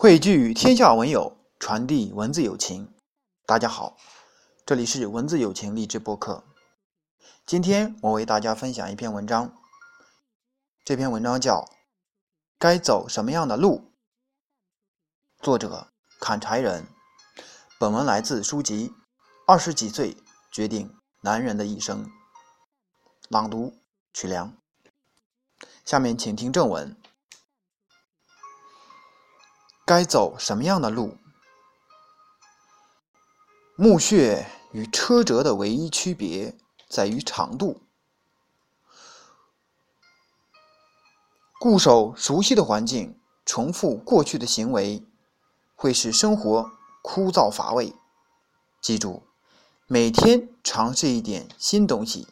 汇聚天下文友，传递文字友情。大家好，这里是文字友情励志播客。今天我为大家分享一篇文章，这篇文章叫《该走什么样的路》，作者砍柴人。本文来自书籍《二十几岁决定男人的一生》，朗读曲良。下面请听正文。该走什么样的路？墓穴与车辙的唯一区别在于长度。固守熟悉的环境，重复过去的行为，会使生活枯燥乏味。记住，每天尝试一点新东西，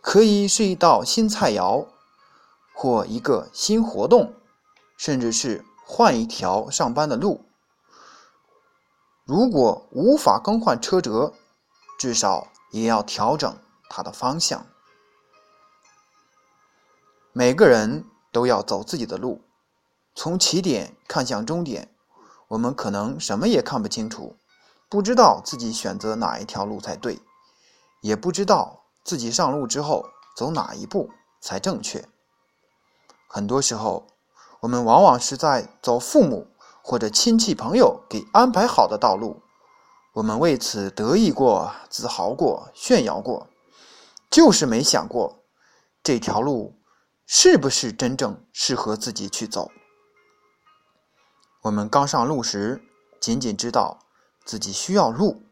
可以是一道新菜肴，或一个新活动，甚至是。换一条上班的路，如果无法更换车辙，至少也要调整它的方向。每个人都要走自己的路，从起点看向终点，我们可能什么也看不清楚，不知道自己选择哪一条路才对，也不知道自己上路之后走哪一步才正确。很多时候。我们往往是在走父母或者亲戚朋友给安排好的道路，我们为此得意过、自豪过、炫耀过，就是没想过这条路是不是真正适合自己去走。我们刚上路时，仅仅知道自己需要路，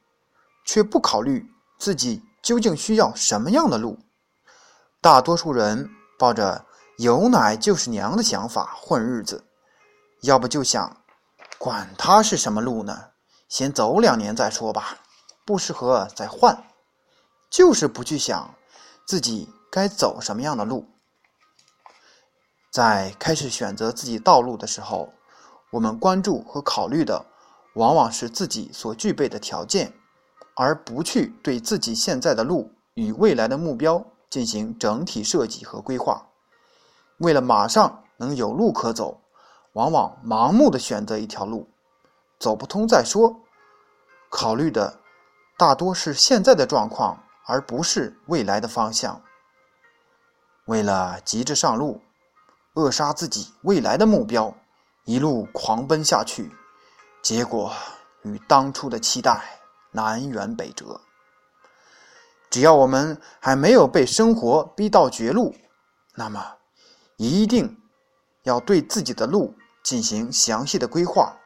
却不考虑自己究竟需要什么样的路。大多数人抱着。有奶就是娘的想法混日子，要不就想，管他是什么路呢，先走两年再说吧，不适合再换，就是不去想自己该走什么样的路。在开始选择自己道路的时候，我们关注和考虑的往往是自己所具备的条件，而不去对自己现在的路与未来的目标进行整体设计和规划。为了马上能有路可走，往往盲目的选择一条路，走不通再说。考虑的大多是现在的状况，而不是未来的方向。为了急着上路，扼杀自己未来的目标，一路狂奔下去，结果与当初的期待南辕北辙。只要我们还没有被生活逼到绝路，那么。一定要对自己的路进行详细的规划，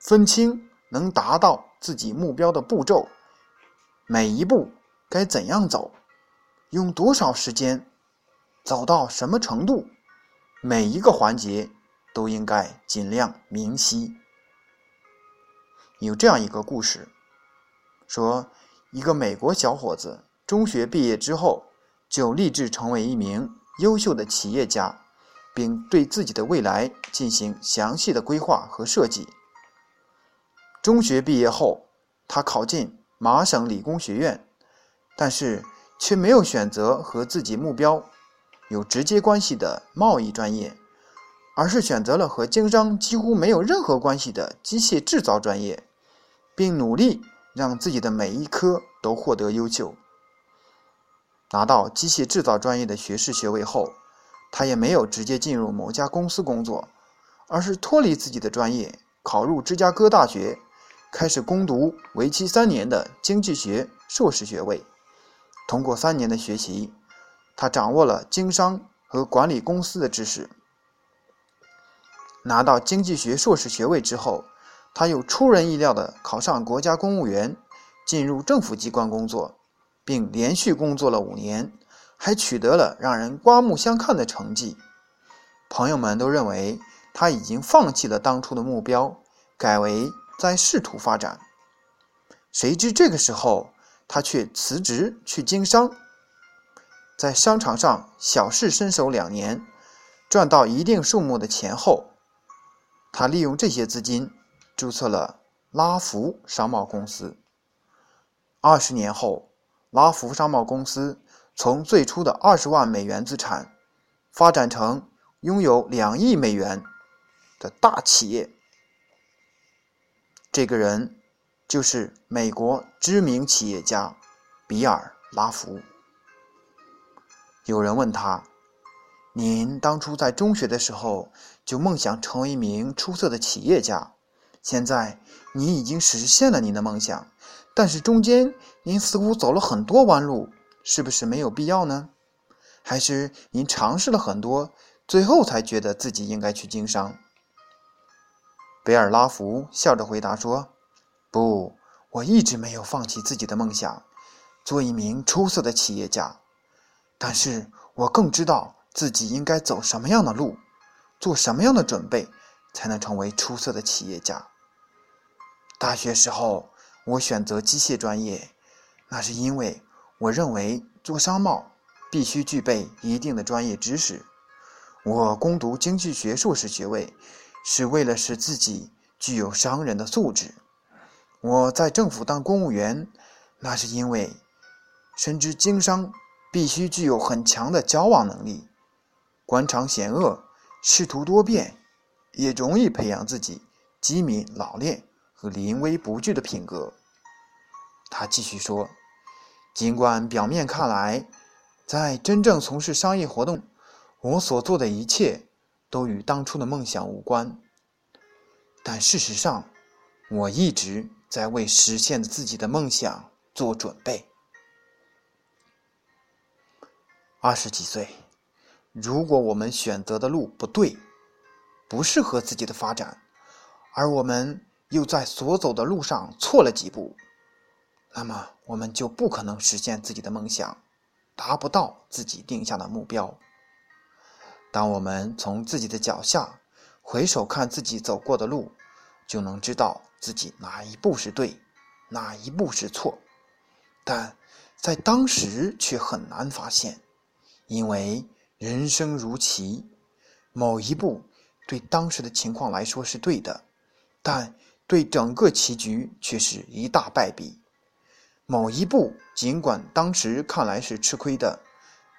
分清能达到自己目标的步骤，每一步该怎样走，用多少时间，走到什么程度，每一个环节都应该尽量明晰。有这样一个故事，说一个美国小伙子中学毕业之后就立志成为一名优秀的企业家。并对自己的未来进行详细的规划和设计。中学毕业后，他考进麻省理工学院，但是却没有选择和自己目标有直接关系的贸易专业，而是选择了和经商几乎没有任何关系的机械制造专业，并努力让自己的每一科都获得优秀。拿到机械制造专业的学士学位后。他也没有直接进入某家公司工作，而是脱离自己的专业，考入芝加哥大学，开始攻读为期三年的经济学硕士学位。通过三年的学习，他掌握了经商和管理公司的知识。拿到经济学硕士学位之后，他又出人意料地考上国家公务员，进入政府机关工作，并连续工作了五年。还取得了让人刮目相看的成绩，朋友们都认为他已经放弃了当初的目标，改为在仕途发展。谁知这个时候，他却辞职去经商，在商场上小试身手两年，赚到一定数目的钱后，他利用这些资金注册了拉福商贸公司。二十年后，拉福商贸公司。从最初的二十万美元资产，发展成拥有两亿美元的大企业。这个人就是美国知名企业家比尔·拉福。有人问他：“您当初在中学的时候就梦想成为一名出色的企业家，现在您已经实现了您的梦想，但是中间您似乎走了很多弯路，是不是没有必要呢？还是您尝试了很多，最后才觉得自己应该去经商？”贝尔拉福笑着回答说：“不，我一直没有放弃自己的梦想，做一名出色的企业家。”但是我更知道自己应该走什么样的路，做什么样的准备，才能成为出色的企业家。大学时候，我选择机械专业，那是因为我认为做商贸必须具备一定的专业知识。我攻读经济学硕士学位，是为了使自己具有商人的素质。我在政府当公务员，那是因为深知经商。必须具有很强的交往能力，官场险恶，仕途多变，也容易培养自己机敏老练和临危不惧的品格。他继续说：“尽管表面看来，在真正从事商业活动，我所做的一切都与当初的梦想无关，但事实上，我一直在为实现自己的梦想做准备。”二十几岁，如果我们选择的路不对，不适合自己的发展，而我们又在所走的路上错了几步，那么我们就不可能实现自己的梦想，达不到自己定下的目标。当我们从自己的脚下回首看自己走过的路，就能知道自己哪一步是对，哪一步是错，但在当时却很难发现。因为人生如棋，某一步对当时的情况来说是对的，但对整个棋局却是一大败笔。某一步尽管当时看来是吃亏的，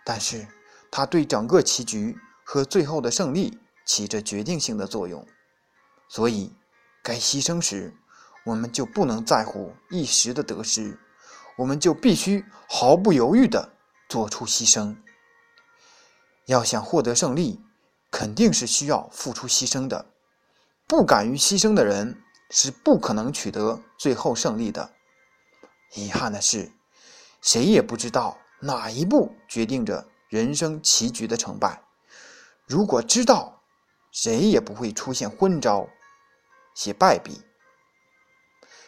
但是它对整个棋局和最后的胜利起着决定性的作用。所以，该牺牲时，我们就不能在乎一时的得失，我们就必须毫不犹豫地做出牺牲。要想获得胜利，肯定是需要付出牺牲的。不敢于牺牲的人是不可能取得最后胜利的。遗憾的是，谁也不知道哪一步决定着人生棋局的成败。如果知道，谁也不会出现昏招，写败笔。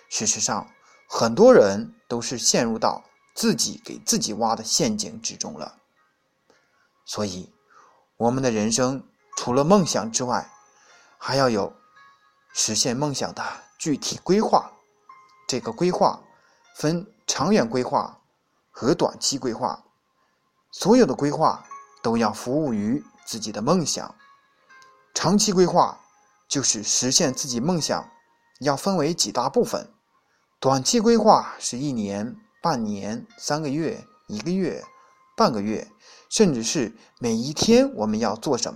事实上，很多人都是陷入到自己给自己挖的陷阱之中了。所以，我们的人生除了梦想之外，还要有实现梦想的具体规划。这个规划分长远规划和短期规划。所有的规划都要服务于自己的梦想。长期规划就是实现自己梦想，要分为几大部分。短期规划是一年、半年、三个月、一个月。半个月，甚至是每一天，我们要做什么？